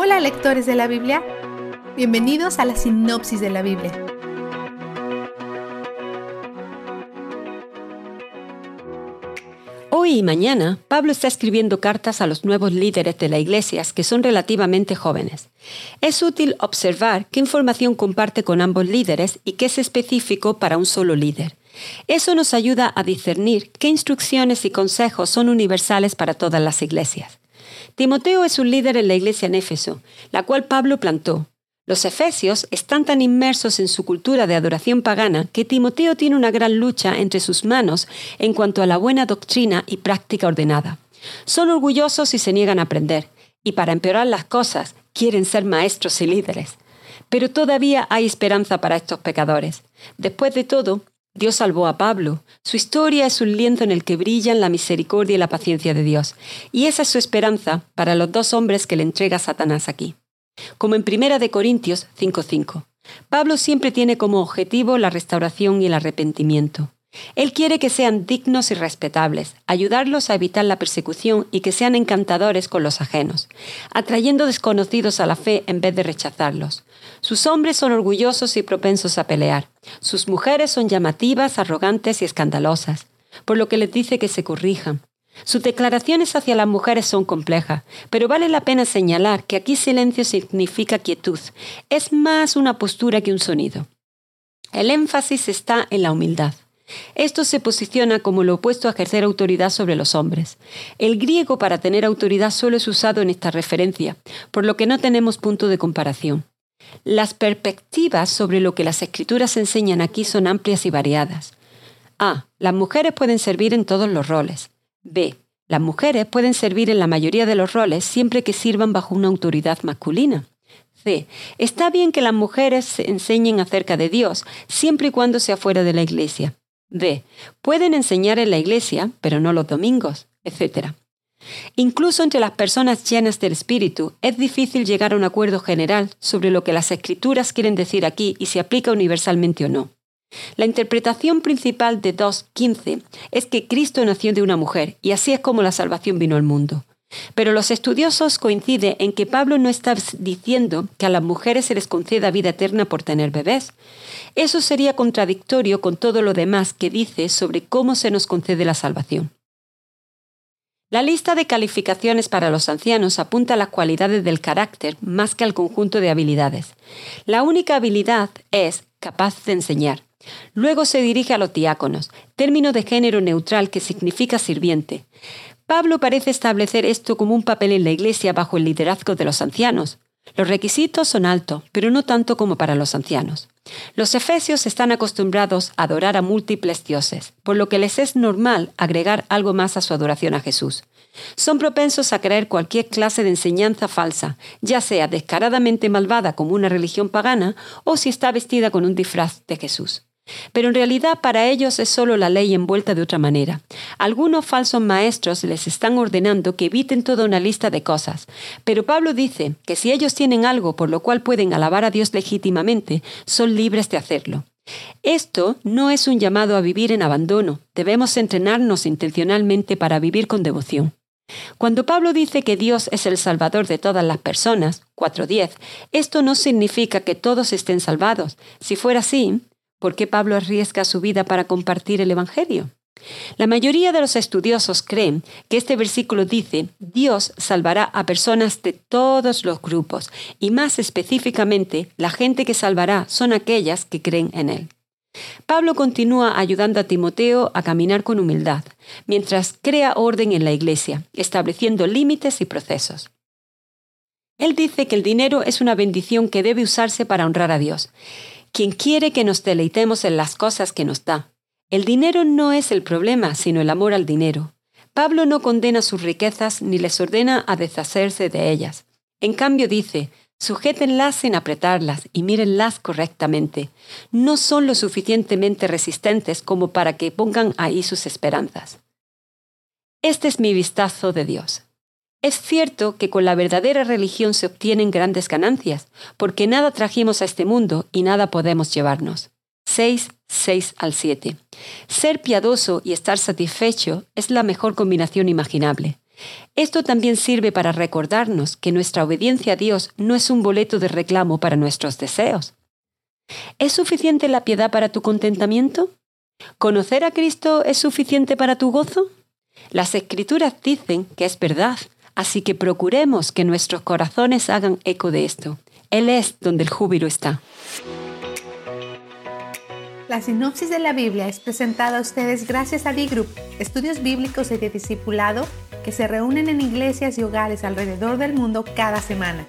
Hola lectores de la Biblia, bienvenidos a la sinopsis de la Biblia. Hoy y mañana, Pablo está escribiendo cartas a los nuevos líderes de la iglesia que son relativamente jóvenes. Es útil observar qué información comparte con ambos líderes y qué es específico para un solo líder. Eso nos ayuda a discernir qué instrucciones y consejos son universales para todas las iglesias. Timoteo es un líder en la iglesia en Éfeso, la cual Pablo plantó. Los efesios están tan inmersos en su cultura de adoración pagana que Timoteo tiene una gran lucha entre sus manos en cuanto a la buena doctrina y práctica ordenada. Son orgullosos y se niegan a aprender, y para empeorar las cosas, quieren ser maestros y líderes. Pero todavía hay esperanza para estos pecadores. Después de todo, Dios salvó a Pablo. Su historia es un lienzo en el que brillan la misericordia y la paciencia de Dios. Y esa es su esperanza para los dos hombres que le entrega Satanás aquí. Como en 1 de Corintios 5:5. Pablo siempre tiene como objetivo la restauración y el arrepentimiento. Él quiere que sean dignos y respetables, ayudarlos a evitar la persecución y que sean encantadores con los ajenos, atrayendo desconocidos a la fe en vez de rechazarlos. Sus hombres son orgullosos y propensos a pelear. Sus mujeres son llamativas, arrogantes y escandalosas, por lo que les dice que se corrijan. Sus declaraciones hacia las mujeres son complejas, pero vale la pena señalar que aquí silencio significa quietud. Es más una postura que un sonido. El énfasis está en la humildad. Esto se posiciona como lo opuesto a ejercer autoridad sobre los hombres. El griego para tener autoridad solo es usado en esta referencia, por lo que no tenemos punto de comparación. Las perspectivas sobre lo que las escrituras enseñan aquí son amplias y variadas. A. Las mujeres pueden servir en todos los roles. B. Las mujeres pueden servir en la mayoría de los roles siempre que sirvan bajo una autoridad masculina. C. Está bien que las mujeres enseñen acerca de Dios, siempre y cuando sea fuera de la iglesia. D. Pueden enseñar en la iglesia, pero no los domingos, etc. Incluso entre las personas llenas del Espíritu es difícil llegar a un acuerdo general sobre lo que las escrituras quieren decir aquí y si aplica universalmente o no. La interpretación principal de 2.15 es que Cristo nació de una mujer y así es como la salvación vino al mundo. Pero los estudiosos coinciden en que Pablo no está diciendo que a las mujeres se les conceda vida eterna por tener bebés. Eso sería contradictorio con todo lo demás que dice sobre cómo se nos concede la salvación. La lista de calificaciones para los ancianos apunta a las cualidades del carácter más que al conjunto de habilidades. La única habilidad es capaz de enseñar. Luego se dirige a los diáconos, término de género neutral que significa sirviente. Pablo parece establecer esto como un papel en la Iglesia bajo el liderazgo de los ancianos. Los requisitos son altos, pero no tanto como para los ancianos. Los efesios están acostumbrados a adorar a múltiples dioses, por lo que les es normal agregar algo más a su adoración a Jesús. Son propensos a creer cualquier clase de enseñanza falsa, ya sea descaradamente malvada como una religión pagana o si está vestida con un disfraz de Jesús. Pero en realidad para ellos es solo la ley envuelta de otra manera. Algunos falsos maestros les están ordenando que eviten toda una lista de cosas, pero Pablo dice que si ellos tienen algo por lo cual pueden alabar a Dios legítimamente, son libres de hacerlo. Esto no es un llamado a vivir en abandono, debemos entrenarnos intencionalmente para vivir con devoción. Cuando Pablo dice que Dios es el Salvador de todas las personas, 4.10, esto no significa que todos estén salvados. Si fuera así, ¿Por qué Pablo arriesga su vida para compartir el Evangelio? La mayoría de los estudiosos creen que este versículo dice, Dios salvará a personas de todos los grupos y más específicamente, la gente que salvará son aquellas que creen en Él. Pablo continúa ayudando a Timoteo a caminar con humildad, mientras crea orden en la iglesia, estableciendo límites y procesos. Él dice que el dinero es una bendición que debe usarse para honrar a Dios quien quiere que nos deleitemos en las cosas que nos da. El dinero no es el problema, sino el amor al dinero. Pablo no condena sus riquezas ni les ordena a deshacerse de ellas. En cambio dice, sujétenlas sin apretarlas y mírenlas correctamente. No son lo suficientemente resistentes como para que pongan ahí sus esperanzas. Este es mi vistazo de Dios. Es cierto que con la verdadera religión se obtienen grandes ganancias, porque nada trajimos a este mundo y nada podemos llevarnos. 6, 6 al 7. Ser piadoso y estar satisfecho es la mejor combinación imaginable. Esto también sirve para recordarnos que nuestra obediencia a Dios no es un boleto de reclamo para nuestros deseos. ¿Es suficiente la piedad para tu contentamiento? ¿Conocer a Cristo es suficiente para tu gozo? Las escrituras dicen que es verdad, así que procuremos que nuestros corazones hagan eco de esto. Él es donde el júbilo está. La sinopsis de la Biblia es presentada a ustedes gracias a D-Group, estudios bíblicos y de discipulado que se reúnen en iglesias y hogares alrededor del mundo cada semana.